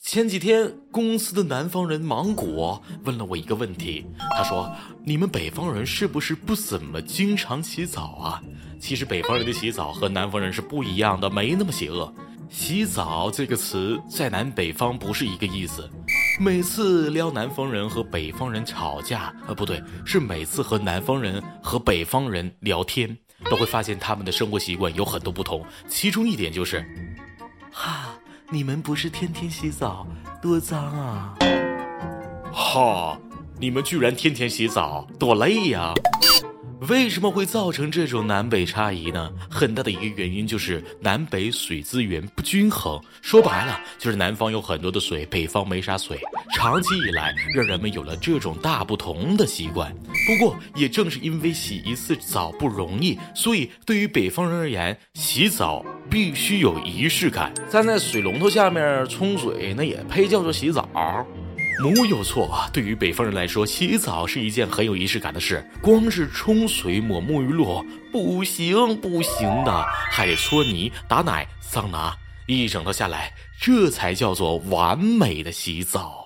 前几天，公司的南方人芒果问了我一个问题，他说：“你们北方人是不是不怎么经常洗澡啊？”其实北方人的洗澡和南方人是不一样的，没那么邪恶。洗澡这个词在南北方不是一个意思。每次撩南方人和北方人吵架，呃，不对，是每次和南方人和北方人聊天，都会发现他们的生活习惯有很多不同。其中一点就是，哈。你们不是天天洗澡，多脏啊！哈，你们居然天天洗澡，多累呀！为什么会造成这种南北差异呢？很大的一个原因就是南北水资源不均衡。说白了，就是南方有很多的水，北方没啥水。长期以来，让人们有了这种大不同的习惯。不过，也正是因为洗一次澡不容易，所以对于北方人而言，洗澡必须有仪式感。站在水龙头下面冲水，那也配叫做洗澡？没有错，对于北方人来说，洗澡是一件很有仪式感的事。光是冲水抹沐浴露不行不行的，还得搓泥、打奶、桑拿，一整套下来，这才叫做完美的洗澡。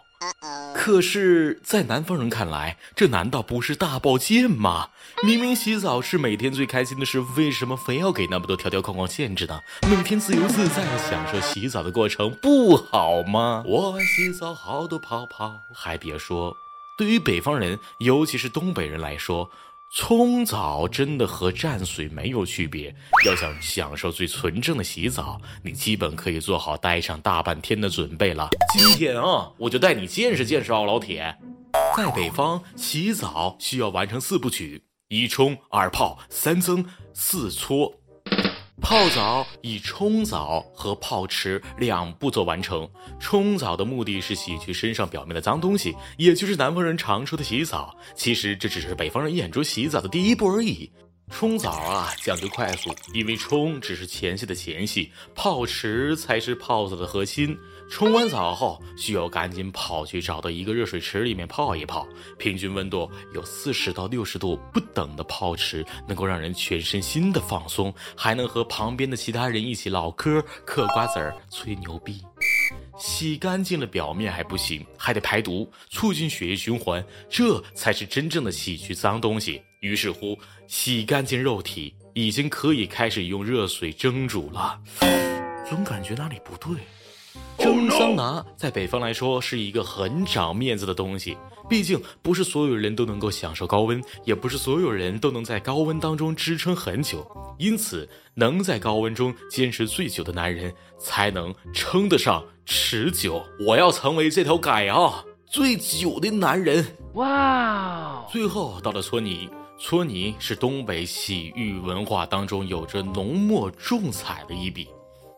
可是，在南方人看来，这难道不是大保健吗？明明洗澡是每天最开心的事，为什么非要给那么多条条框框限制呢？每天自由自在的享受洗澡的过程，不好吗？我爱洗澡，好多泡泡。还别说，对于北方人，尤其是东北人来说。冲澡真的和蘸水没有区别。要想享受最纯正的洗澡，你基本可以做好待上大半天的准备了。今天啊，我就带你见识见识啊，老铁。在北方，洗澡需要完成四部曲：一冲、二泡、三蒸、四搓。泡澡以冲澡和泡池两步骤完成。冲澡的目的是洗去身上表面的脏东西，也就是南方人常说的洗澡。其实这只是北方人眼中洗澡的第一步而已。冲澡啊，讲究快速，因为冲只是前戏的前戏，泡池才是泡澡的核心。冲完澡后，需要赶紧跑去找到一个热水池里面泡一泡，平均温度有四十到六十度不等的泡池，能够让人全身心的放松，还能和旁边的其他人一起唠嗑、嗑瓜子儿、吹牛逼。洗干净了表面还不行，还得排毒，促进血液循环，这才是真正的洗去脏东西。于是乎，洗干净肉体已经可以开始用热水蒸煮了，总感觉哪里不对。蒸桑拿在北方来说是一个很长面子的东西，毕竟不是所有人都能够享受高温，也不是所有人都能在高温当中支撑很久。因此，能在高温中坚持最久的男人，才能称得上持久。我要成为这条街啊最久的男人！哇！最后到了搓泥。搓泥是东北洗浴文化当中有着浓墨重彩的一笔。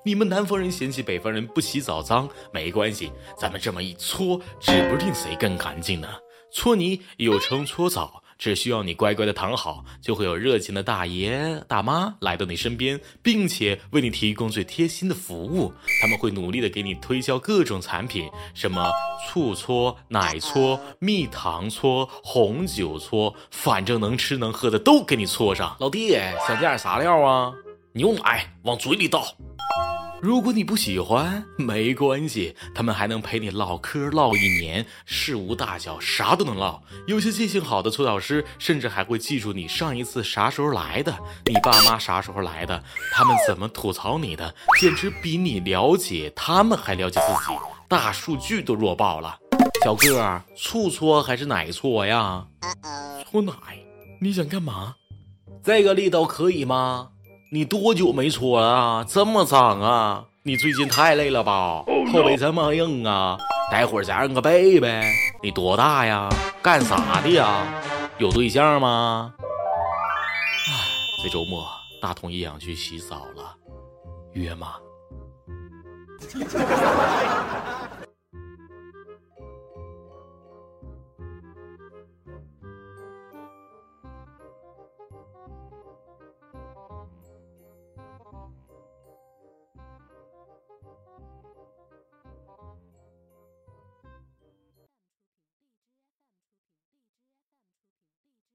你们南方人嫌弃北方人不洗澡脏，没关系，咱们这么一搓，指不定谁更干净呢。搓泥又称搓澡。只需要你乖乖的躺好，就会有热情的大爷大妈来到你身边，并且为你提供最贴心的服务。他们会努力的给你推销各种产品，什么醋搓、奶搓、蜜糖搓、红酒搓，反正能吃能喝的都给你搓上。老弟，想加点啥料啊？牛奶往嘴里倒。如果你不喜欢，没关系，他们还能陪你唠嗑唠一年，事无大小啥都能唠。有些记性好的搓澡师，甚至还会记住你上一次啥时候来的，你爸妈啥时候来的，他们怎么吐槽你的，简直比你了解他们还了解自己，大数据都弱爆了。小哥，醋搓还是奶搓呀？搓奶？你想干嘛？这个力道可以吗？你多久没搓了啊？这么脏啊！你最近太累了吧？后背这么硬啊？待会儿再按个背呗。你多大呀？干啥的呀？有对象吗？唉，这周末大同也想去洗澡了，约吗？